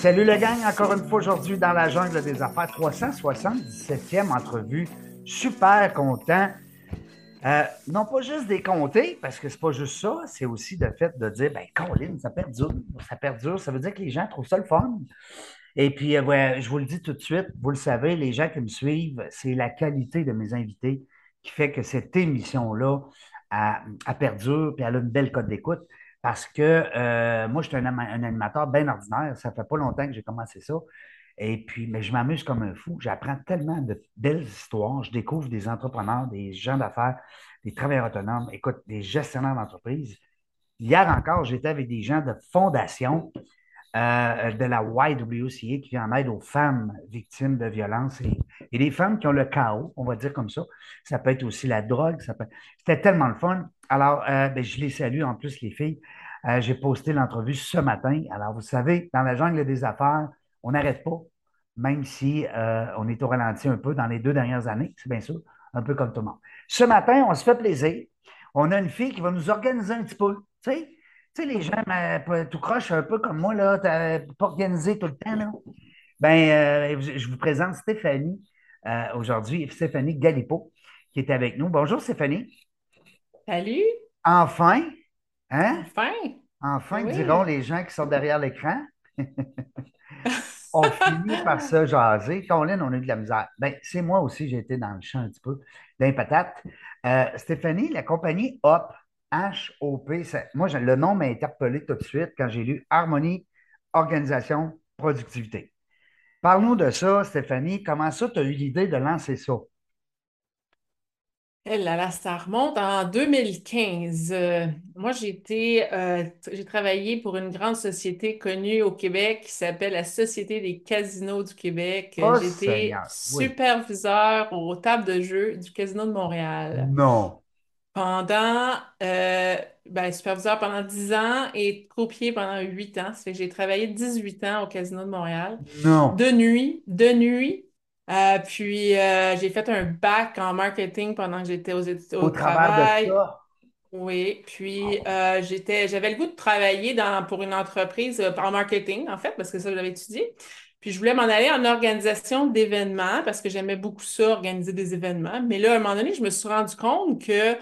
Salut le gang, encore une fois aujourd'hui dans la jungle des affaires, 377e entrevue. Super content. Euh, non pas juste des compter, parce que c'est pas juste ça, c'est aussi le fait de dire, ben, Colin, ça perdure, ça perdure, ça veut dire que les gens trouvent ça le fun. Et puis, euh, je vous le dis tout de suite, vous le savez, les gens qui me suivent, c'est la qualité de mes invités qui fait que cette émission-là, a, perdure, puis elle a une belle cote d'écoute. Parce que euh, moi, je suis un, animateur bien ordinaire. Ça fait pas longtemps que j'ai commencé ça. Et puis, mais je m'amuse comme un fou. J'apprends tellement de belles histoires. Je découvre des entrepreneurs, des gens d'affaires, des travailleurs autonomes, écoute, des gestionnaires d'entreprise. Hier encore, j'étais avec des gens de fondation euh, de la YWCA qui en aide aux femmes victimes de violences et, et les femmes qui ont le chaos, on va dire comme ça. Ça peut être aussi la drogue. Ça peut... C'était tellement le fun. Alors, euh, ben, je les salue en plus, les filles. Euh, j'ai posté l'entrevue ce matin. Alors, vous savez, dans la jungle des affaires, on n'arrête pas, même si on est au ralenti un peu dans les deux dernières années, c'est bien sûr, un peu comme tout le monde. Ce matin, on se fait plaisir. On a une fille qui va nous organiser un petit peu. Tu sais, tu sais, les gens tout croche un peu comme moi, là, pas organisé tout le temps, là. Ben, euh, je vous présente Stéphanie euh, aujourd'hui, Stéphanie Galipo, qui est avec nous. Bonjour, Stéphanie. Salut. Enfin, hein? Enfin. Enfin, diront les gens qui sont derrière l'écran. on finit par se jaser. Colin, on a eu de la misère. Ben, c'est moi aussi, j'ai été dans le champ un petit peu d'un patate. Euh, Stéphanie, la compagnie Hop, HOP, moi, le nom m'a interpellé tout de suite quand j'ai lu Harmonie, Organisation, Productivité. Parle-nous de ça, Stéphanie. Comment ça, tu as eu l'idée de lancer ça? Eh là, ça remonte en 2015. Euh, moi, j'ai euh, j'ai travaillé pour une grande société connue au Québec qui s'appelle la Société des casinos du Québec. Oh, J'étais superviseur aux tables de jeu du Casino de Montréal. Non pendant, euh, ben, superviseur pendant 10 ans et croupier pendant 8 ans. Ça fait que j'ai travaillé 18 ans au Casino de Montréal. Non. De nuit, de nuit. Euh, puis euh, j'ai fait un bac en marketing pendant que j'étais aux études au, travail. De ça? Oui, puis j'étais, j'avais le goût de travailler dans, pour une entreprise en marketing, en fait, parce que ça, j'avais étudié. Puis je voulais m'en aller en organisation d'événements parce que j'aimais beaucoup ça, organiser des événements. Mais là, à un moment donné, je me suis rendu compte que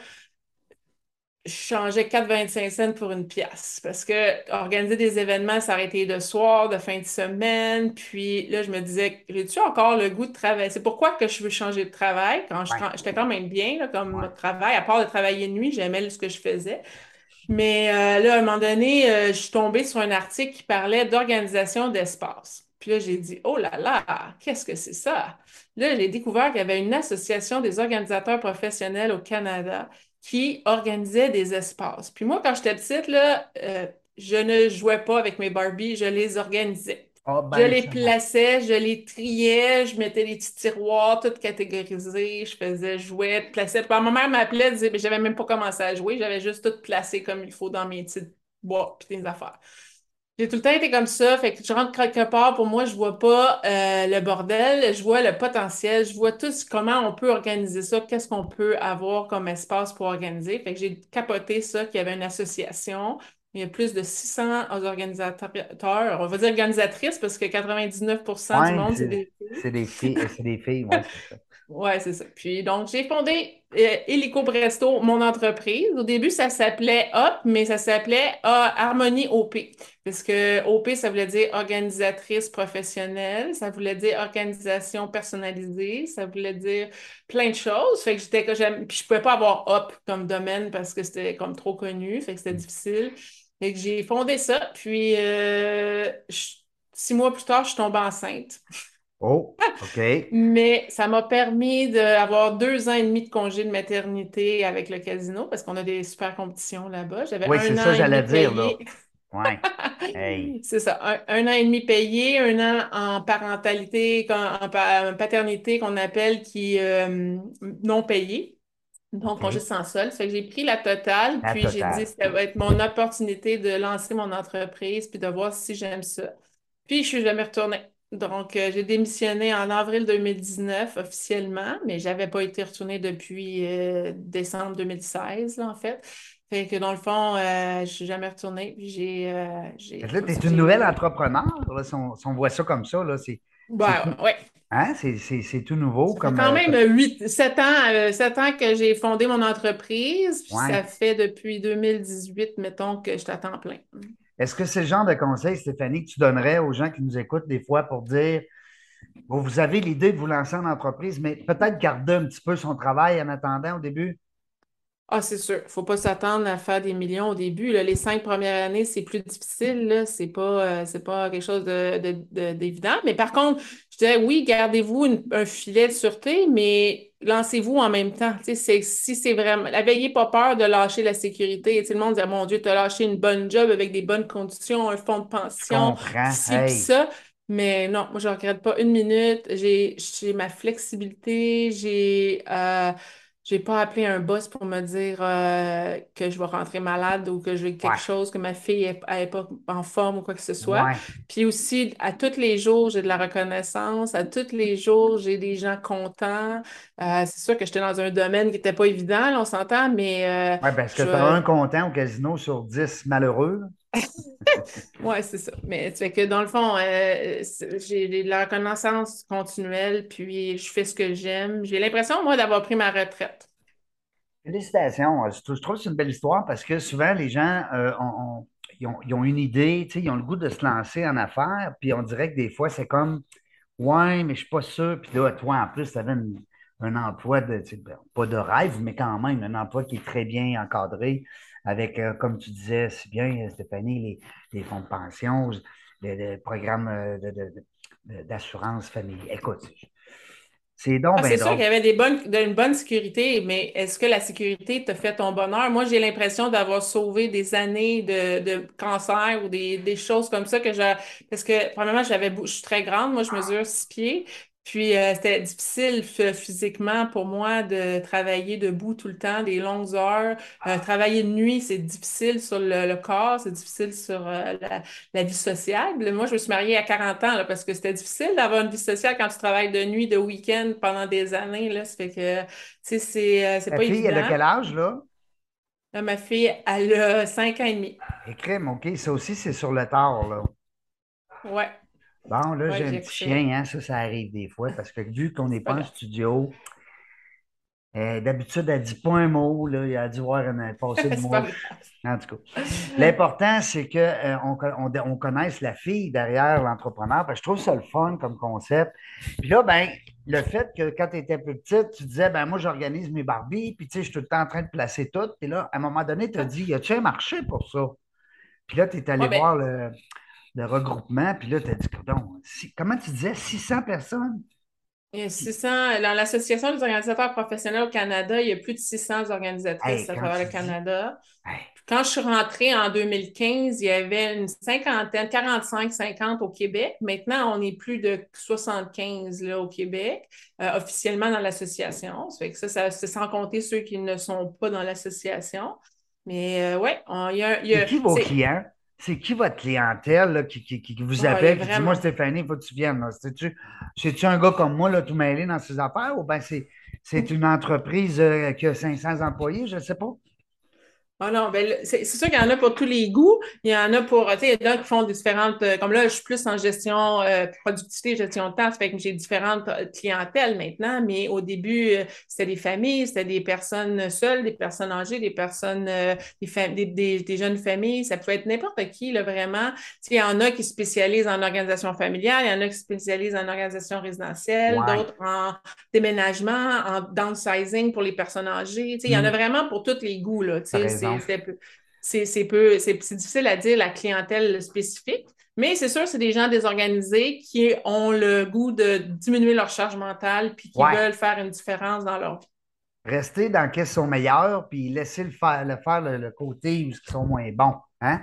je changeais 4,25 cents pour une pièce parce que organiser des événements, ça aurait été de soir, de fin de semaine. Puis là, je me disais, j'ai-tu encore le goût de travailler? C'est pourquoi que je veux changer de travail quand j'étais quand même bien là, comme travail, à part de travailler de nuit, j'aimais ce que je faisais. Mais euh, là, à un moment donné, euh, je suis tombée sur un article qui parlait d'organisation d'espace. Puis là, j'ai dit, oh là là, qu'est-ce que c'est ça? Là, j'ai découvert qu'il y avait une association des organisateurs professionnels au Canada qui organisait des espaces. Puis moi, quand j'étais petite, là, euh, je ne jouais pas avec mes Barbies, je les organisais. Ah, ben, je les plaçais, je les triais, je mettais des petits tiroirs, tout catégorisés, je faisais jouer, plaçais. Ma mère m'appelait, disait, mais j'avais même pas commencé à jouer, j'avais juste tout placé comme il faut dans mes petits bois et des affaires. J'ai tout le temps été comme ça, fait que je rentre quelque part, pour moi, je vois pas euh, le bordel, je vois le potentiel, je vois tout comment on peut organiser ça, qu'est-ce qu'on peut avoir comme espace pour organiser. Fait que j'ai capoté ça, qu'il y avait une association. Il y a plus de 600 organisateurs, on va dire organisatrices, parce que 99% du monde, c'est des filles. C'est des filles, c'est des filles, ouais, c'est ça. Ouais, c'est ça. Puis donc, j'ai fondé euh, Helico Bresto, mon entreprise. Au début, ça s'appelait HOP, mais ça s'appelait Harmonie OP. Parce que OP, ça voulait dire organisatrice professionnelle, ça voulait dire organisation personnalisée, ça voulait dire plein de choses. Fait que j'étais que j'aime. Puis je pouvais pas avoir HOP comme domaine parce que c'était comme trop connu, fait que c'était difficile. Fait que j'ai fondé ça. Puis euh, six mois plus tard, je suis tombée enceinte. Oh, OK. Mais ça m'a permis d'avoir deux ans et demi de congé de maternité avec le casino parce qu'on a des super compétitions là-bas. J'avais Oui, un c'est an ça, et j'allais dire, là. payé. Ouais. Hey. C'est ça, un, un an et demi payé, un an en parentalité, en, en pa- paternité qu'on appelle qui euh, non payé. Donc, congé sans solde. Ça fait que j'ai pris la totale, La puis j'ai dit que ça va être mon opportunité de lancer mon entreprise, puis de voir si j'aime ça. Puis, je suis jamais retournée. Donc, euh, j'ai démissionné en avril 2019 officiellement, mais j'avais pas été retournée depuis euh, décembre 2016, là, en fait. Fait que dans le fond, euh, je suis jamais retournée. Puis J'ai, j'ai, Fait que Là, tu es une nouvelle entrepreneur, là, si on, si on voit ça comme ça, là, c'est c'est Ouais, tout, ouais. hein, c'est c'est- c'est tout nouveau Ça fait quand même 8, 7 ans, sept ans que j'ai fondé mon entreprise, puis ouais. ça fait depuis 2018, mettons, que je t'attends plein. Est-ce que c'est le genre de conseil, Stéphanie, que tu donnerais aux gens qui nous écoutent des fois pour dire, bon, vous avez l'idée de vous lancer en entreprise, mais peut-être garder un petit peu son travail en attendant au début? Ah, c'est sûr. Faut pas s'attendre à faire des millions au début. Les cinq premières années, c'est plus difficile. C'est pas, euh, pas quelque chose de, de- d'évident. Mais par contre, je dirais oui, gardez-vous une- un filet de sûreté, mais lancez-vous en même temps. C'est, si c'est vraiment. N'ayez pas peur de lâcher la sécurité. Sais, le monde dit, Ah, mon Dieu, tu as lâché une bonne job avec des bonnes conditions, un fonds de pension, ci, Hey, ça. Mais non, moi, je ne regrette pas une minute. J'ai, j'ai ma flexibilité. J'ai, euh, j'ai pas appelé un boss pour me dire euh, que je vais rentrer malade ou que je vais ouais, quelque chose, que ma fille n'est pas en forme ou quoi que ce soit. ouais. Puis aussi, à tous les jours, j'ai de la reconnaissance. À tous les jours, j'ai des gens contents. Euh, c'est sûr que j'étais dans un domaine qui n'était pas évident, là, on s'entend, mais euh, Ouais, parce que tu as un content au casino sur 10 malheureux. Ouais, c'est ça. Mais tu que dans le fond, euh, j'ai la reconnaissance continuelle, puis je fais ce que j'aime. J'ai l'impression, moi, d'avoir pris ma retraite. Félicitations. Euh, Je trouve que c'est une belle histoire parce que souvent, les gens euh, ont, ils ont, une idée, ils ont le goût de se lancer en affaires, puis on dirait que des fois, c'est comme Ouais, mais je suis pas sûr. Puis là, toi, en plus, tu avais un emploi de, ben, pas de rêve, mais quand même, un emploi qui est très bien encadré avec, euh, comme tu disais si bien, euh, Stéphanie, les, les fonds de pension, le, le programme euh, d'assurance famille. Écoute, c'est donc Ah, c'est sûr qu'il y avait des bonnes, une bonne sécurité, mais est-ce que la sécurité te fait ton bonheur? Moi, j'ai l'impression d'avoir sauvé des années de, de cancer ou des, des choses comme ça que j'ai. Parce que, premièrement, j'avais, je suis très grande, moi, je mesure six pieds. Puis, euh, c'était difficile physiquement pour moi de travailler debout tout le temps, des longues heures. Euh, travailler de nuit, c'est difficile sur le, le corps, c'est difficile sur euh, la, la vie sociale. Moi, je me suis mariée à 40 ans là, parce que c'était difficile d'avoir une vie sociale quand tu travailles de nuit, de week-end pendant des années. Là. Ça fait que, tu sais, c'est c'est Ta pas fille, elle a évident. quel âge, là? Là, ma fille, elle a 5 ans et demi. Écrime, OK, ça aussi, c'est sur le tard, là. Ouais, Bon, là, j'ai un petit chien, hein, ça, ça arrive des fois, parce que vu qu'on n'est pas en studio, euh, d'habitude, elle dit pas un mot, là, il a dû voir une passée de grave. En tout cas, l'important, c'est qu'on on, on, on connaisse la fille derrière l'entrepreneur, parce que je trouve ça le fun comme concept. Puis là, ben, le fait que quand tu étais plus petite, tu disais, ben moi, j'organise mes Barbies, puis tu sais, je suis tout le temps en train de placer tout. Puis là, à un moment donné, tu as dit, y a-tu un marché pour ça? Puis là, tu es allé Ouais, ben, voir le, le regroupement, puis là, tu as dit, si- comment tu disais, 600 personnes? il y a 600, dans l'Association des organisateurs professionnels au Canada, il y a plus de 600 organisatrices Hey, à travers le Canada. hey, Quand je suis rentrée en 2015, il y avait une cinquantaine, 45-50 au Québec. Maintenant, on est plus de 75 là, au Québec, euh, officiellement dans l'association. Ça fait que ça, ça, c'est sans compter ceux qui ne sont pas dans l'association. Mais euh, on- il y a, y a- qui vos clients? C'est qui votre clientèle là, qui, qui, qui vous oh, il y a appelle, qui dit, moi. Stéphanie, il faut que tu viennes. c'est-tu un gars comme moi, là, tout mêlé dans ses affaires, ou bien c'est, c'est une entreprise euh, qui a 500 employés, je ne sais pas? Ah non, ben, c'est sûr qu'il y en a pour tous les goûts. Il y en a pour, tu sais, il y en a qui font différentes, euh, comme là, je suis plus en gestion, euh, productivité, gestion de temps, ça fait que j'ai différentes euh, clientèles maintenant, mais au début, euh, c'était des familles, c'était des personnes seules, des personnes âgées, des personnes, euh, des, des, des- des jeunes familles, ça peut être n'importe qui, là, vraiment. Tu sais, il y en a qui spécialisent en organisation familiale, il y en a qui spécialisent en organisation résidentielle, d'autres en déménagement, en downsizing pour les personnes âgées. Tu sais, il y en a Hmm, vraiment pour tous les goûts, là. Tu sais, c'est c'est peu- c'est- difficile à dire la clientèle spécifique, Mais c'est sûr, c'est des gens désorganisés qui ont le goût de diminuer leur charge mentale puis qui veulent faire une différence dans leur vie. Rester dans ce sont meilleurs, puis laisser le faire le, faire le, côté où ils sont moins bons. Hein?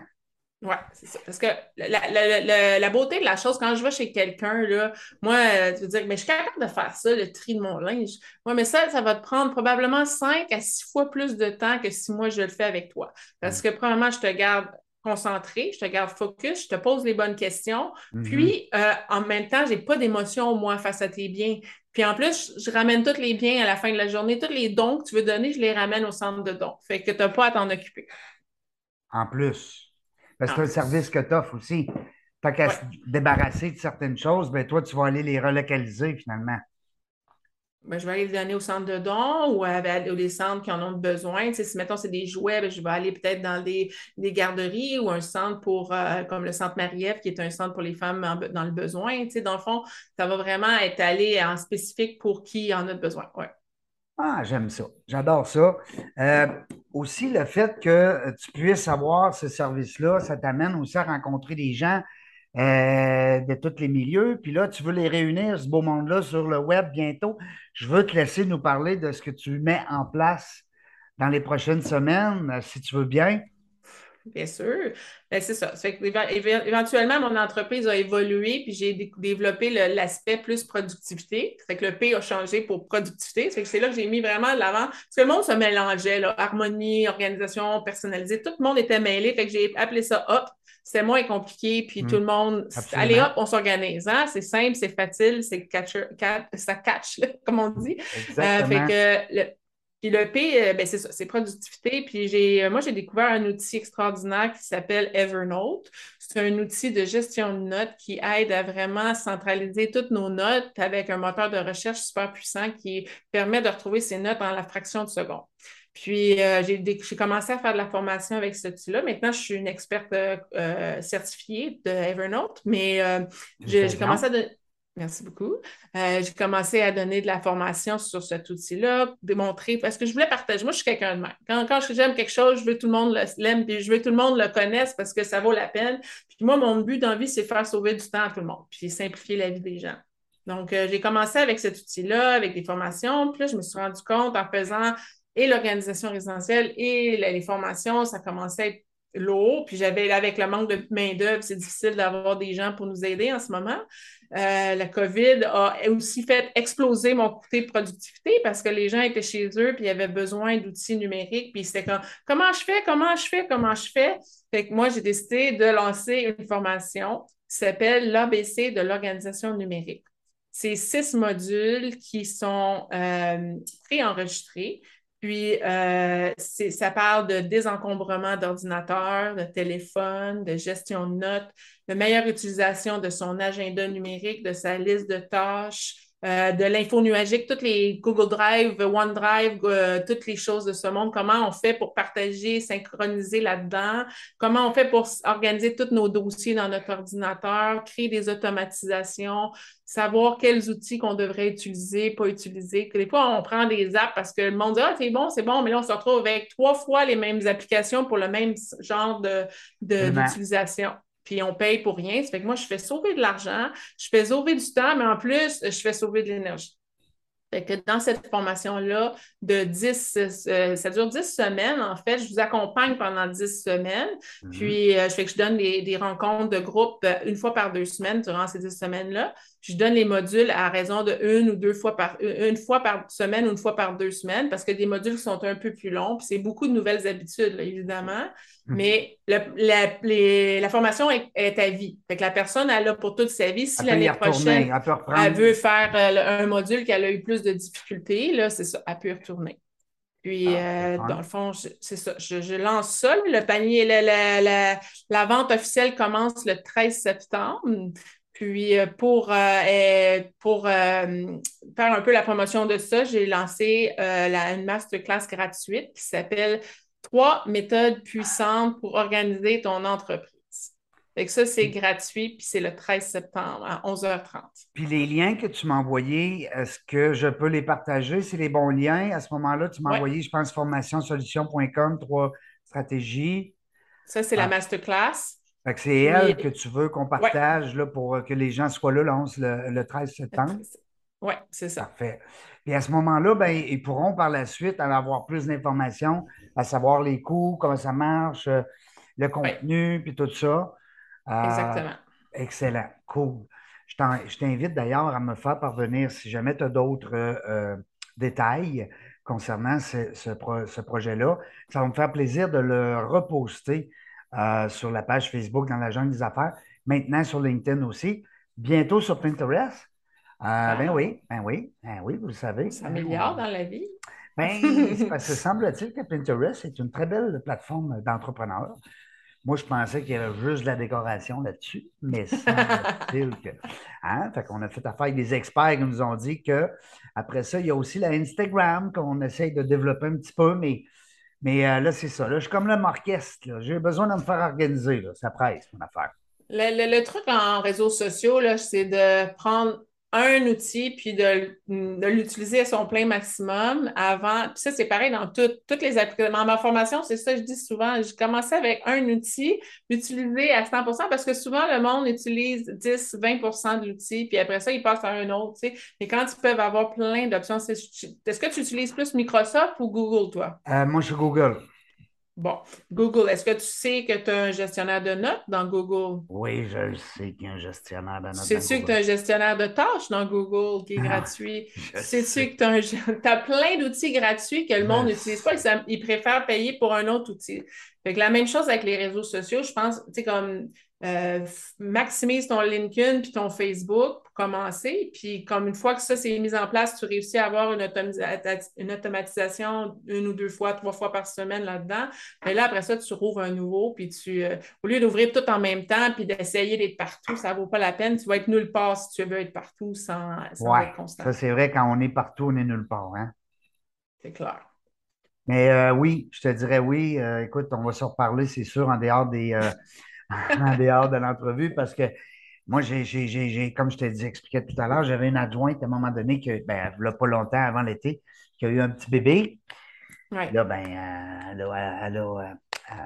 Oui, c'est ça. Parce que la, beauté de la chose, quand je vais chez quelqu'un, là, moi, euh, tu veux dire, mais je suis capable de faire ça, le tri de mon linge. Moi, mais ça, ça va te prendre probablement cinq à six fois plus de temps que si moi je le fais avec toi. Parce que, premièrement, je te garde concentré, je te garde focus, je te pose les bonnes questions. Mm-hmm. Puis, euh, en même temps, je n'ai pas d'émotion, moi, face à tes biens. Puis en plus, je ramène tous les biens à la fin de la journée. Tous les dons que tu veux donner, je les ramène au centre de dons. Fait que tu n'as pas à t'en occuper. En plus. Parce que c'est un service que tu offres aussi. Tu qu'à se débarrasser de certaines choses, ben toi, tu vas aller les relocaliser finalement. Ben, je vais aller les donner au centre de dons ou à, les centres qui en ont besoin. si, mettons, c'est des jouets, ben, je vais aller peut-être dans des, garderies ou un centre pour, euh, comme le centre Marie-Ève, qui est un centre pour les femmes dans le besoin. dans le fond, ça va vraiment être allé en spécifique pour qui en a besoin. Ouais. Ah, j'aime ça. J'adore ça. Euh, aussi, le fait que tu puisses avoir ce service-là, ça t'amène aussi à rencontrer des gens euh, de tous les milieux. Puis là, tu veux les réunir, ce beau monde-là, sur le web bientôt. Je veux te laisser nous parler de ce que tu mets en place dans les prochaines semaines, si tu veux bien. Bien sûr. Ben, c'est ça. éventuellement, mon entreprise a évolué, puis j'ai développé l'aspect plus productivité. Fait que le P a changé pour productivité. C'est là que j'ai mis vraiment l'avant. Parce que le monde se mélangeait, harmonie, organisation, personnalisée. Tout le monde était mêlé. Fait que j'ai appelé ça Hop. C'était moins compliqué, puis mm. tout le monde. Allez hop, on s'organise. Hein? C'est simple, c'est facile, c'est ça catch, comme on dit. Euh, fait que le, puis le P, euh, ben c'est ça, c'est productivité. Puis j'ai, euh, moi, j'ai découvert un outil extraordinaire qui s'appelle Evernote. C'est un outil de gestion de notes qui aide à vraiment centraliser toutes nos notes avec un moteur de recherche super puissant qui permet de retrouver ces notes en la fraction de seconde. Puis euh, j'ai commencé à faire de la formation avec cet outil-là. Maintenant, je suis une experte certifiée de Evernote, mais j'ai commencé à Merci beaucoup. Euh, j'ai commencé à donner de la formation sur cet outil-là, démontrer, parce que je voulais partager. Moi, je suis quelqu'un de même. Quand, j'aime quelque chose, je veux que tout le monde l'aime, puis je veux que tout le monde le connaisse parce que ça vaut la peine. Puis moi, mon but dans vie, c'est faire sauver du temps à tout le monde, puis simplifier la vie des gens. Donc, euh, j'ai commencé avec cet outil-là, avec des formations. Puis là, je me suis rendu compte en faisant et l'organisation résidentielle et les formations, ça commençait à être lourd. Puis j'avais, avec le manque de main-d'œuvre, c'est difficile d'avoir des gens pour nous aider en ce moment. Euh, la COVID a aussi fait exploser mon côté productivité parce que les gens étaient chez eux puis ils avaient besoin d'outils numériques. Puis c'était comme comment je fais, comment je fais, comment je fais? Fait que moi, j'ai décidé de lancer une formation qui s'appelle l'ABC de l'organisation numérique. C'est six modules qui sont euh, préenregistrés puis, euh, ça parle de désencombrement d'ordinateurs, de téléphone, de gestion de notes, de meilleure utilisation de son agenda numérique, de sa liste de tâches, euh, de l'info nuagique, toutes les Google Drive, OneDrive, euh, toutes les choses de ce monde, comment on fait pour partager, synchroniser là-dedans, comment on fait pour organiser tous nos dossiers dans notre ordinateur, créer des automatisations, savoir quels outils qu'on devrait utiliser, pas utiliser? Des fois, on prend des apps parce que le monde dit Ah, c'est bon, c'est bon, mais là, on se retrouve avec trois fois les mêmes applications pour le même genre d'utilisation. De, puis on paye pour rien. Ça fait que moi, je fais sauver de l'argent, je fais sauver du temps, mais en plus, je fais sauver de l'énergie. Fait que dans cette formation-là, de 10, euh, ça dure 10 semaines, en fait. Je vous accompagne pendant 10 semaines. Mhm. Puis, euh, je fais que je donne des, des, rencontres de groupe euh, une fois par deux semaines durant ces 10 semaines-là je donne les modules à raison de une ou deux fois par une fois par semaine ou une fois par deux semaines parce que des modules sont un peu plus longs. Puis c'est beaucoup de nouvelles habitudes, évidemment. Hmm. Mais la, formation est, à vie. Fait que la personne, elle a pour toute sa vie. Si l'année prochaine, elle, veut faire euh, un module qu'elle a eu plus de difficultés, là, c'est ça, elle peut retourner. Puis, ah, euh, dans le fond, c'est ça. Je, lance ça. Le panier, la, la, vente officielle commence le 13 septembre. Puis euh, pour, euh, pour euh, faire un peu la promotion de ça, j'ai lancé la, une masterclass gratuite qui s'appelle Trois méthodes puissantes pour organiser ton entreprise. Fait que ça, c'est gratuit, puis c'est le 13 septembre à 11h30. Puis les liens que tu m'as envoyés, est-ce que je peux les partager? C'est les bons liens. À ce moment-là, tu m'as envoyé, je pense, formationsolution.com, trois stratégies. Ça, c'est la ah. masterclass. C'est elle que tu veux qu'on partage là, pour que les gens soient là le, le, 13 septembre. Oui, c'est ça. Parfait. Puis à ce moment-là, ben, ils pourront par la suite en avoir plus d'informations, à savoir les coûts, comment ça marche, euh, le contenu, puis tout ça. Euh, Exactement. Excellent. Cool. Je t'invite d'ailleurs à me faire parvenir, si jamais tu as d'autres euh, détails concernant ce, projet-là, ça va me faire plaisir de le reposter sur la page Facebook dans la jungle des affaires, maintenant sur LinkedIn aussi, bientôt sur Pinterest. Ah, ben oui, ben oui, ben oui, vous le savez. Ça améliore dans la vie. Ben, parce que semble-t-il que Pinterest est une très belle plateforme d'entrepreneurs. Moi, je pensais qu'il y avait juste de la décoration là-dessus, mais semble-t-il que. Hein? Fait qu'on a fait affaire avec des experts qui nous ont dit que après ça, il y a aussi la Instagram qu'on essaye de développer un petit peu, mais, mais euh, là, c'est ça. Là, je suis comme le orchestre. J'ai besoin de me faire organiser. Là. Ça presse, mon affaire. Le, le truc en réseaux sociaux, c'est de prendre un outil, puis de, l'utiliser à son plein maximum avant. Puis ça, c'est pareil dans toutes les applications. Dans ma formation, c'est ça que je dis souvent. Je commençais avec un outil, l'utiliser à 100 parce que souvent, le monde utilise 10-20 de l'outil, puis après ça, il passe à un autre. Et quand ils peuvent avoir plein d'options, est-ce que tu utilises plus Microsoft ou Google, toi? Euh, moi, je suis Google. Bon, Google, est-ce que tu sais que tu as un gestionnaire de notes dans Google? Oui, je le sais qu'il y a un gestionnaire de notes. Sais-tu que tu as un gestionnaire de tâches dans Google qui est ah, gratuit? Sais-tu que tu as, plein d'outils gratuits que le monde n'utilise pas? Ils, préfèrent payer pour un autre outil. Fait que la même chose avec les réseaux sociaux, je pense, tu sais, comme euh, maximise ton LinkedIn puis ton Facebook pour commencer. Puis comme une fois que ça s'est mis en place, tu réussis à avoir une, automatisation une ou deux fois, trois fois par semaine là-dedans. Mais là, après ça, tu rouvres un nouveau, puis tu, euh, au lieu d'ouvrir tout en même temps puis d'essayer d'être partout, ça ne vaut pas la peine. Tu vas être nulle part si tu veux être partout sans, être constant. Ça, c'est vrai, quand on est partout, on est nulle part. Hein? C'est clair. Mais euh, oui, je te dirais oui. écoute, on va se reparler, c'est sûr, en dehors des, en dehors de l'entrevue parce que moi, j'ai, comme je t'ai dit, expliqué tout à l'heure, j'avais une adjointe à un moment donné, que, ben, pas longtemps avant l'été, qui a eu un petit bébé. Là, ben, euh, elle, a, elle, a,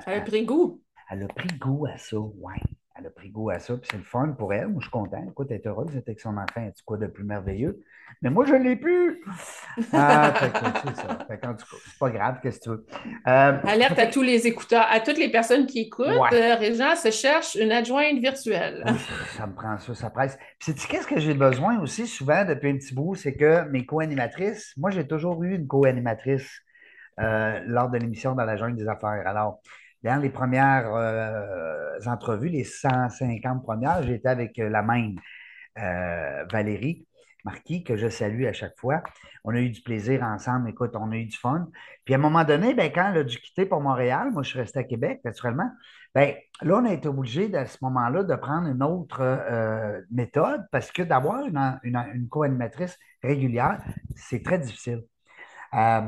elle, a, pris goût. Elle a pris goût à ça, oui elle a pris goût à ça, puis c'est le fun pour elle. Moi, je suis content. Écoute, elle est heureuse d'être avec son enfant. C'est quoi de plus merveilleux? Mais moi, je ne l'ai plus. Ah, c'est ça. Fait c'est pas grave, qu'est-ce que tu veux? Euh, Alerte à tous les écouteurs, à toutes les personnes qui écoutent. Ouais. Euh, se cherche une adjointe virtuelle. ça me prend ça, ça presse. Puis, qu'est-ce que j'ai besoin aussi souvent depuis un petit bout? C'est que mes co-animatrices, moi, j'ai toujours eu une co-animatrice euh, lors de l'émission dans la jungle des affaires. Alors, dans les premières euh, entrevues, les 150 premières, j'étais avec euh, la même euh, Valérie Marquis, que je salue à chaque fois. On a eu du plaisir ensemble. Écoute, on a eu du fun. Puis à un moment donné, ben, quand elle a dû quitter pour Montréal, moi, je suis resté à Québec, naturellement. Ben, là, on a été obligé, à ce moment-là, de prendre une autre méthode parce que d'avoir une, une co-animatrice régulière, c'est très difficile. Euh,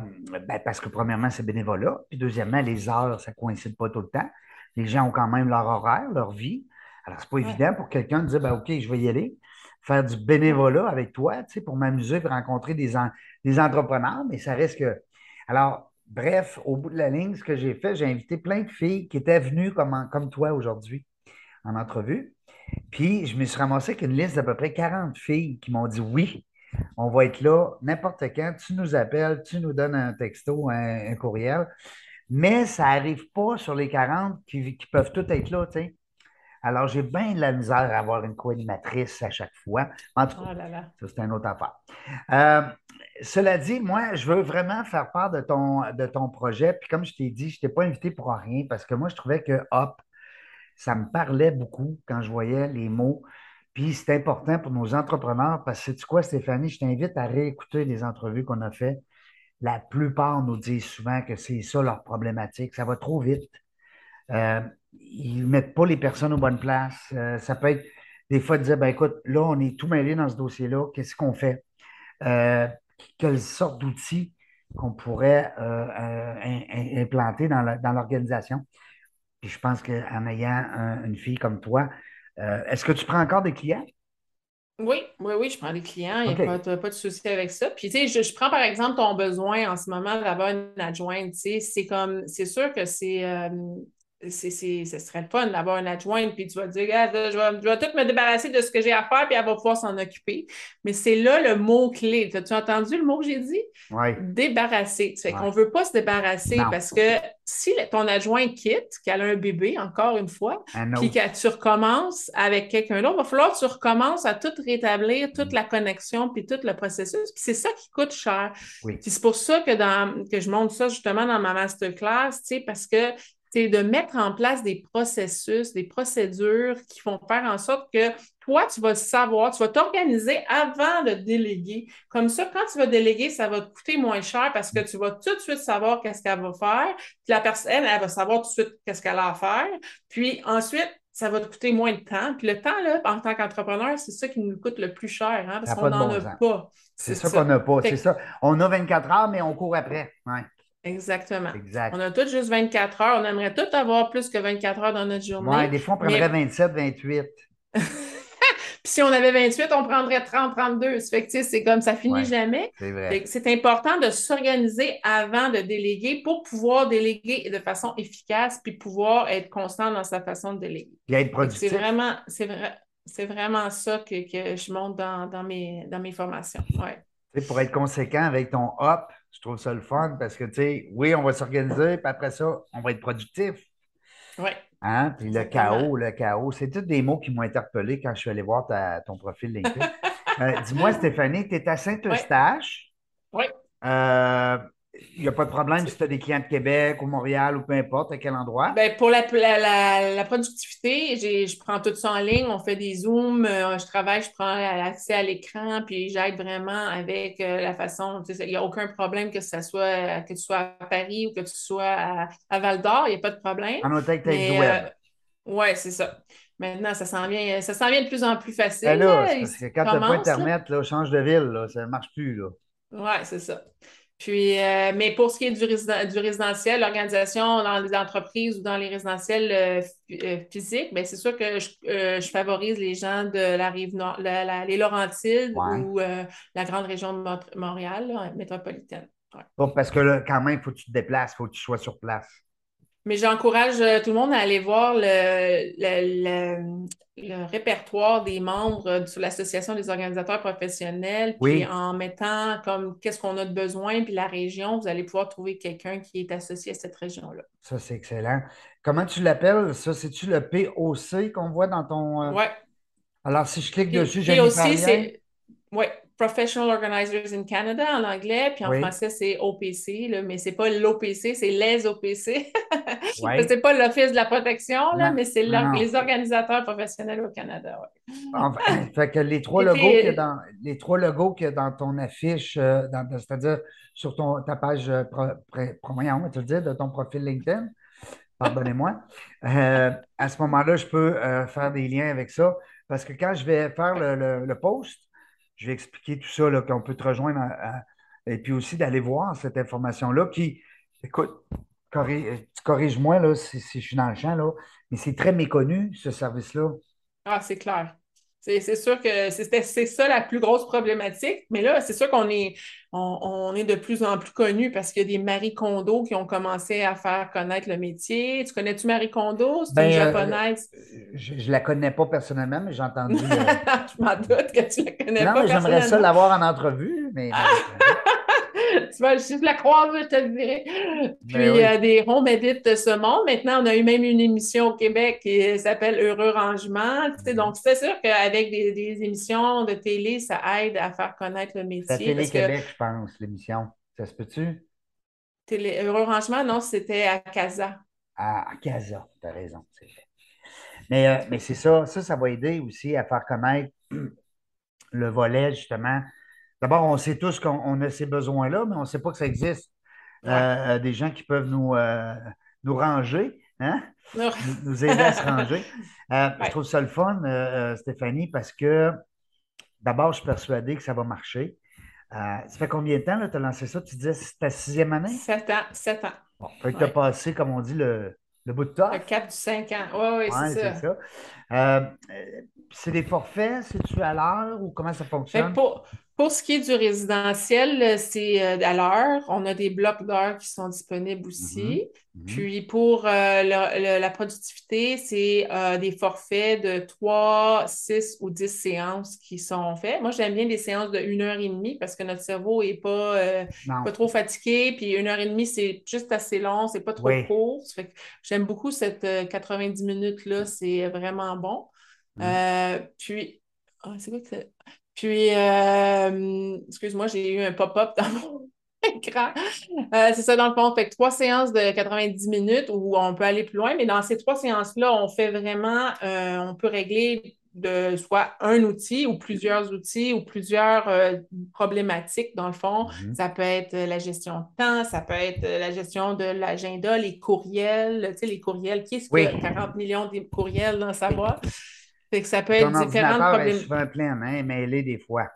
ben, parce que premièrement, c'est bénévolat. Puis deuxièmement, les heures, ça ne coïncide pas tout le temps. Les gens ont quand même leur horaire, leur vie. Alors, c'est pas évident pour quelqu'un de dire ben, OK, je vais y aller, faire du bénévolat avec toi, tu sais, pour m'amuser, pour rencontrer des, des entrepreneurs, mais ça reste que. Alors, bref, au bout de la ligne, ce que j'ai fait, j'ai invité plein de filles qui étaient venues comme, comme toi aujourd'hui en entrevue. Puis, je me suis ramassé avec une liste d'à peu près 40 filles qui m'ont dit oui, on va être là n'importe quand. Tu nous appelles, tu nous donnes un texto, un, courriel. Mais ça n'arrive pas sur les 40 qui, peuvent toutes être là, tu sais. Alors, j'ai bien de la misère à avoir une co-animatrice à chaque fois. En tout cas, oh ça, c'est une autre affaire. Euh, cela dit, moi, je veux vraiment faire part de ton, de ton projet. Puis comme je t'ai dit, je ne t'ai pas invité pour rien parce que moi, je trouvais que hop, ça me parlait beaucoup quand je voyais les mots puis c'est important pour nos entrepreneurs parce que, tu quoi, Stéphanie, je t'invite à réécouter les entrevues qu'on a faites. La plupart nous disent souvent que c'est ça leur problématique. Ça va trop vite. Euh, ils ne mettent pas les personnes aux bonnes places. Euh, ça peut être des fois de dire ben, écoute, là, on est tout mêlé dans ce dossier-là. Qu'est-ce qu'on fait? Euh, quelle sorte d'outils qu'on pourrait implanter dans l'organisation? Puis je pense qu'en ayant une fille comme toi, euh, est-ce que tu prends encore des clients? Oui, oui, oui, je prends des clients. Il n'y a pas, de souci avec ça. Puis, tu sais, je, prends par exemple ton besoin en ce moment d'avoir une adjointe. Tu sais, c'est comme, c'est sûr que c'est, euh, c'est, c'est, ce serait le fun d'avoir une adjointe, puis tu vas te dire, je, vais, je vais tout me débarrasser de ce que j'ai à faire, puis elle va pouvoir s'en occuper. Mais c'est là le mot-clé. As-tu entendu le mot que j'ai dit? Oui. Débarrasser. Ça fait Ouais. qu'on ne veut pas se débarrasser Non. parce que si ton adjoint quitte, qu'elle a un bébé, encore une fois, puis que tu recommences avec quelqu'un d'autre, il va falloir que tu recommences à tout rétablir, toute la connexion, puis tout le processus. Puis c'est ça qui coûte cher. Oui. Puis c'est pour ça que, dans, que je montre ça justement dans ma masterclass, tu sais, parce que c'est de mettre en place des processus, des procédures qui vont faire en sorte que toi, tu vas savoir, tu vas t'organiser avant de déléguer. Comme ça, quand tu vas déléguer, ça va te coûter moins cher parce que tu vas tout de suite savoir qu'est-ce qu'elle va faire. Puis la personne, elle, elle va savoir tout de suite qu'est-ce qu'elle a à faire. Puis ensuite, ça va te coûter moins de temps. Puis le temps, là, en tant qu'entrepreneur, c'est ça qui nous coûte le plus cher, hein, parce a qu'on pas n'en bon a pas. C'est ça qu'on n'a pas, c'est ça. On a 24 heures, mais on court après. Ouais, Exactement. exact. On a tous juste 24 heures. On aimerait tous avoir plus que 24 heures dans notre journée. Ouais, des fois, on mais- prendrait 27, 28. Puis si on avait 28, on prendrait 30, 32. Ça fait que, c'est comme ça finit Ouais. jamais. C'est vrai. C'est important de s'organiser avant de déléguer pour pouvoir déléguer de façon efficace puis pouvoir être constant dans sa façon de déléguer. Puis être productif. C'est vraiment, c'est vrai, c'est vraiment ça que, que je montre dans, dans mes, dans mes formations. Ouais. Pour être conséquent avec ton hop, je trouve ça le fun parce que, tu sais, oui, on va s'organiser, puis après ça, on va être productif. Ouais. Hein? Puis le chaos, le chaos, c'est tous des mots qui m'ont interpellé quand je suis allé voir ta- ton profil LinkedIn. Euh, Dis-moi, Stéphanie, tu es à Saint-Eustache. Oui. Euh, Il n'y a pas de problème si tu as des clients de Québec ou Montréal ou peu importe à quel endroit? Ben, pour la, la, la, la productivité, je prends tout ça en ligne, on fait des zooms, euh, je travaille, je prends l'accès à l'écran, puis j'aide vraiment avec euh, la façon, il n'y a aucun problème que ça soit, que tu sois à Paris ou que tu sois à, à Val d'Or, il n'y a pas de problème. en autant que tu du web. oui, c'est ça. Maintenant, ça s'en vient, ça s'en vient de plus en plus facile. Ben là, parce que quand tu n'as pas. Internet, là, change de ville, là, ça ne marche plus. Oui, c'est ça. Puis, euh, mais pour ce qui est du, du résidentiel, l'organisation dans les entreprises ou dans les résidentiels euh, euh, physiques, bien, c'est sûr que je, euh, je favorise les gens de la rive nord, la- la- les Laurentides Ouais. ou la grande région de Mont- Montréal, là, métropolitaine. Ouais. Pas parce que là, quand même, il faut que tu te déplaces, il faut que tu sois sur place. Mais j'encourage euh, tout le monde à aller voir le, le, le- le répertoire des membres euh, sur l'Association des organisateurs professionnels. Puis Oui. en mettant comme qu'est-ce qu'on a de besoin, puis la région, vous allez pouvoir trouver quelqu'un qui est associé à cette région-là. Ça, c'est excellent. Comment tu l'appelles? Ça, c'est-tu le POC qu'on voit dans ton. euh, Ouais. Alors, si je clique dessus, j'ai aussi, c'est ouais, Professional Organizers in Canada en anglais, puis en Oui. français, c'est OPC, là, mais c'est pas l'OPC, c'est les OPC. Ouais. c'est pas l'Office de la protection, là, Non, mais c'est les organisateurs professionnels au Canada. ouais. Enfin, fait que les trois logos qu'il y a dans, les trois logos qu'il y a dans ton affiche, euh, c'est-à-dire sur ton, ta page, euh, pro, pro- on va te le dire, de ton profil LinkedIn, pardonnez-moi, euh, à ce moment-là, je peux euh, faire des liens avec ça parce que quand je vais faire le, le- le post, je vais expliquer tout ça, qu'on peut te rejoindre à- à- et puis aussi d'aller voir cette information-là qui, écoute, corri- corrige-moi là, si, si je suis dans le champ, là, mais c'est très méconnu, ce service-là. Ah, c'est clair. C'est c'est sûr que c'était- c'est ça la plus grosse problématique. Mais là, c'est sûr qu'on est, on, on est de plus en plus connus parce qu'il y a des Marie Kondo qui ont commencé à faire connaître le métier. Tu connais-tu Marie Kondo? C'est une Ben, euh, japonaise. Je ne la connais pas personnellement, mais j'ai entendu. euh, Je m'en doute que tu la connais Non, pas mais j'aimerais ça l'avoir en entrevue, mais. Tu vas juste la croire, je te le dirai. Puis, Ben oui. euh, des home edits de ce monde. Maintenant, on a eu même une émission au Québec qui s'appelle Heureux Rangement. Donc, c'est sûr qu'avec des, des émissions de télé, ça aide à faire connaître le C'est à métier. que Télé-Québec, je pense, l'émission. Ça se peut-tu? télé- Heureux Rangement, non, c'était à Casa. À, à Casa, tu as raison, c'est. Mais, euh, mais c'est ça, ça, ça va aider aussi à faire connaître le volet, justement. D'abord, on sait tous qu'on on a ces besoins-là, mais on ne sait pas que ça existe. Ouais. Euh, des gens qui peuvent nous, euh, nous ranger, hein? Nous, nous aider à se ranger. Euh, Ouais. Je trouve ça le fun, Stéphanie, parce que d'abord, je suis persuadé que ça va marcher. Ça fait combien de temps tu as lancé ça? Tu disais que c'est ta sixième année? Sept ans, sept ans. Bon, que tu as Ouais. passé, comme on dit, le, le bout de temps. Le cap du cinq ans. Oui, oui, Ouais, c'est ça. c'est ça. C'est des forfaits, c'est-tu à l'heure ou comment ça fonctionne? pour, Pour ce qui est du résidentiel, c'est euh, à l'heure. On a des blocs d'heures qui sont disponibles aussi. Mhm. Puis pour euh, le- le- la productivité, c'est euh, des forfaits de 3, 6 ou 10 séances qui sont faits. Moi, j'aime bien des séances de 1 heure et demie parce que notre cerveau n'est pas, euh, pas trop fatigué. Puis une heure et demie, c'est juste assez long, c'est pas trop Oui. court. J'aime beaucoup cette euh, 90 minutes-là, c'est vraiment bon. Mhm. Euh, puis, ah, c'est quoi que c'est? Puis, euh, excuse-moi, j'ai eu un pop-up dans mon écran. Euh, c'est ça, dans le fond. Fait que trois séances de 90 minutes où on peut aller plus loin, mais dans ces trois séances-là, on fait vraiment, euh, on peut régler de soit un outil ou plusieurs outils ou plusieurs euh, problématiques, dans le fond. Mhm. Ça peut être la gestion de temps, ça peut être la gestion de l'agenda, les courriels, tu sais, les courriels. Qui est-ce qui Oui. a 40 millions de courriels dans sa boîte? Fait que ça peut Ton être différentes ordinateur est souvent plein, mêlé des fois.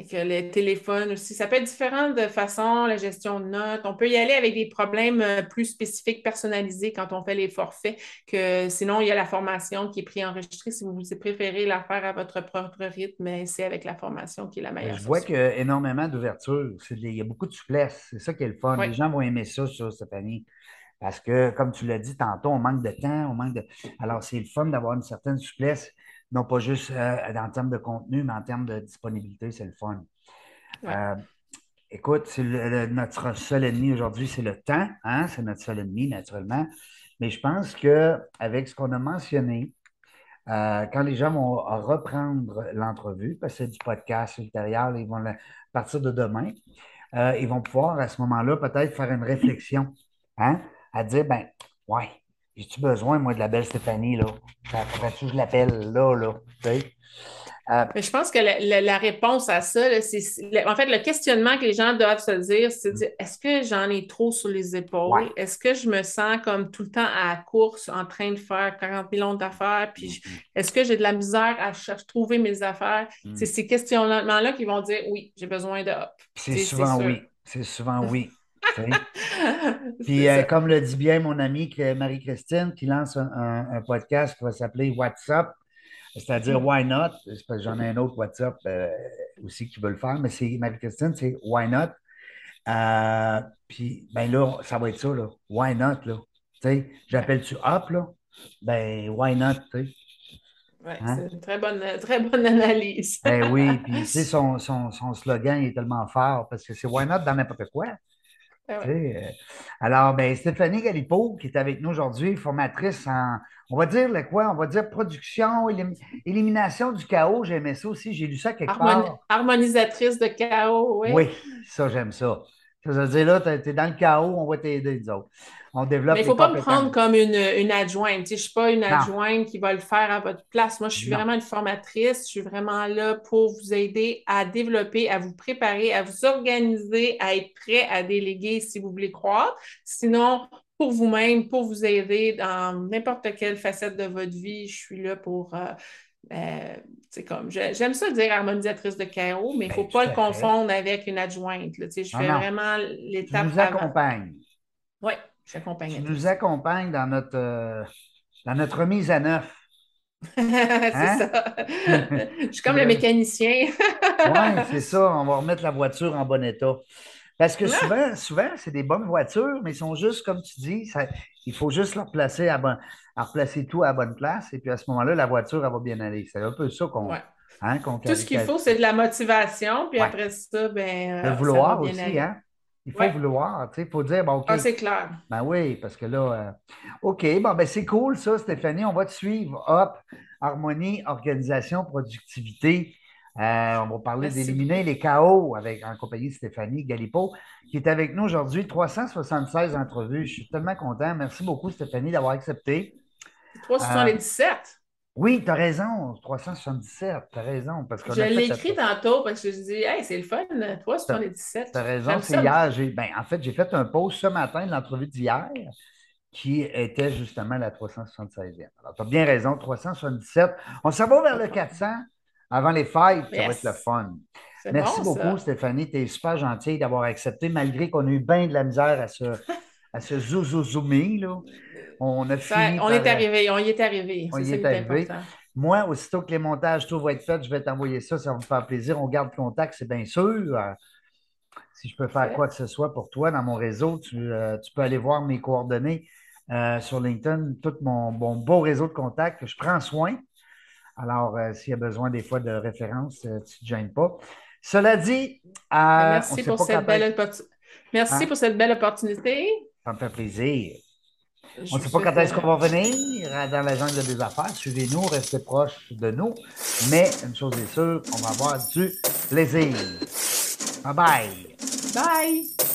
Et que le téléphone aussi. Ça peut être différent de façon, la gestion de notes. On peut y aller avec des problèmes euh, plus spécifiques, personnalisés quand on fait les forfaits, que sinon, il y a la formation qui est préenregistrée. Si vous préférez la faire à votre propre rythme, mais c'est avec la formation qui est la meilleure. Je vois qu'il y a énormément d'ouverture. Il y a beaucoup de souplesse. C'est ça qui est le fun. Oui. Les gens vont aimer ça, ça, Stéphanie. Parce que, comme tu l'as dit tantôt, on manque de temps, on manque de. Alors, c'est le fun d'avoir une certaine souplesse, non pas juste euh, en termes de contenu, mais en termes de disponibilité, c'est le fun. Ouais. Euh, écoute, c'est le- le- notre seul ennemi aujourd'hui, c'est le temps. Hein? C'est notre seul ennemi, naturellement. Mais je pense qu'avec ce qu'on a mentionné, euh, quand les gens vont reprendre l'entrevue, parce que c'est du podcast ultérieur, ils vont à partir de demain, euh, ils vont pouvoir à ce moment-là peut-être faire une réflexion, hein, à dire, ben, ouais, j'ai-tu besoin, moi, de la belle Stéphanie, là? Faudrait-tu que je l'appelle là, là? Euh, Mais je pense que la, la- la réponse à ça, c'est en fait le questionnement que les gens doivent se dire, c'est de dire est-ce que j'en ai trop sur les épaules? Ouais. Est-ce que je me sens comme tout le temps à la course en train de faire 40 millions d'affaires? Puis je- est-ce que j'ai de la misère à chercher, trouver mes affaires? Mm. C'est ces questionnements-là qui vont dire oui, j'ai besoin de hop. c'est souvent oui. C'est souvent oui. Puis, euh, comme le dit bien mon amie Marie-Christine, qui lance un, un- un podcast qui va s'appeler WhatsApp, c'est-à-dire Why Not? C'est parce que J'en ai un autre WhatsApp euh, aussi qui veut le faire, mais c'est Marie-Christine, c'est Why Not? Euh, puis, ben là, ça va être ça, là. Why Not, là? Tu sais, j'appelle-tu Up, là? Ben, Why Not? Ouais, hein? c'est une très bonne, très bonne analyse. Ben oui, puis tu sais, son, son, son slogan est tellement fort parce que c'est Why Not dans n'importe quoi. Ah ouais. Euh, alors, ben, Stéphanie Galipo, qui est avec nous aujourd'hui, formatrice en, on va dire le quoi? On va dire production, élim- élimination du chaos. J'aimais ça aussi. J'ai lu ça quelque Harmoni- part. harmonisatrice de chaos, oui. Oui, ça, j'aime ça. Ça veut dire là, tu es dans le chaos, on va t'aider, nous autres. On développe Mais il ne faut pas me prendre comme une, une adjointe. Je ne suis pas une Non. adjointe qui va le faire à votre place. Moi, je suis Non. vraiment une formatrice. Je suis vraiment là pour vous aider à développer, à vous préparer, à vous organiser, à être prêt à déléguer si vous voulez croire. Sinon, pour vous-même, pour vous aider dans n'importe quelle facette de votre vie, je suis là pour. euh, euh, comme, je- j'aime ça dire harmonisatrice de chaos, mais il ne faut Ben, pas le fait. confondre avec une adjointe. là. Tu je fais non. vraiment Tu l'étape nous avant. accompagnes. Oui, j'accompagne. Tu nous accompagnes dans notre, euh, dans notre remise à neuf. c'est Hein? ça. Je suis comme le mécanicien. Oui, c'est ça. On va remettre la voiture en bon état. Parce que Ah! souvent, souvent, c'est des bonnes voitures, mais ils sont juste, comme tu dis, ça- il faut juste leur placer à, bon- à replacer tout à la bonne place. Et puis à ce moment-là, la voiture, elle va bien aller. C'est un peu ça qu'on Ouais. hein, Tout ce qu'il faut, c'est de la motivation. Puis Ouais. après ça, ben, euh, Le ça vouloir va bien aussi, aller. hein? Il faut Ouais. vouloir, tu sais, il faut dire, bon, OK, Ah, c'est clair. ben oui, parce que là, euh, OK, bon, ben c'est cool ça, Stéphanie, on va te suivre. Hop, harmonie, organisation, productivité. Euh, on va parler d'éliminer les chaos avec, en compagnie de Stéphanie Galipo, qui est avec nous aujourd'hui. 376 entrevues. Je suis tellement content. Merci beaucoup, Stéphanie, d'avoir accepté. 377. Oui, tu as raison, 377, tu as raison. Parce Je l'ai la- écrit tantôt parce que je dis, hey, c'est le fun, 377. Tu as raison, c'est hier. ben, en fait, j'ai fait un post ce matin de l'entrevue d'hier qui était justement la 376e. Alors, tu as bien raison, 377. On s'en va vers le 400 avant les fêtes. Ça va être le fun. Merci bon, ça. beaucoup, Stéphanie. Tu es super gentille d'avoir accepté, malgré qu'on a eu bien de la misère à se, à là. On a Ça, fini on par- est arrivé, on y est arrivé. On y est arrivé. Moi, aussitôt que les montages, tout va être fait, je vais t'envoyer ça. Ça va me faire plaisir. On garde contact, c'est bien sûr. Euh, si je peux faire quoi que ce soit pour toi dans mon réseau, tu, euh, peux aller voir mes coordonnées euh, sur LinkedIn, tout mon, beau réseau de contacts. Je prends soin. Alors, s'il y a besoin des fois de références, tu ne te gênes pas. Cela dit, merci, pour cette, belle merci hein? pour cette belle opportunité. Ça me fait plaisir. On ne sait pas quand est-ce qu'on va venir dans la jungle des affaires. Suivez-nous, restez proches de nous. Mais une chose est sûre, on va avoir du plaisir. Bye bye. Bye.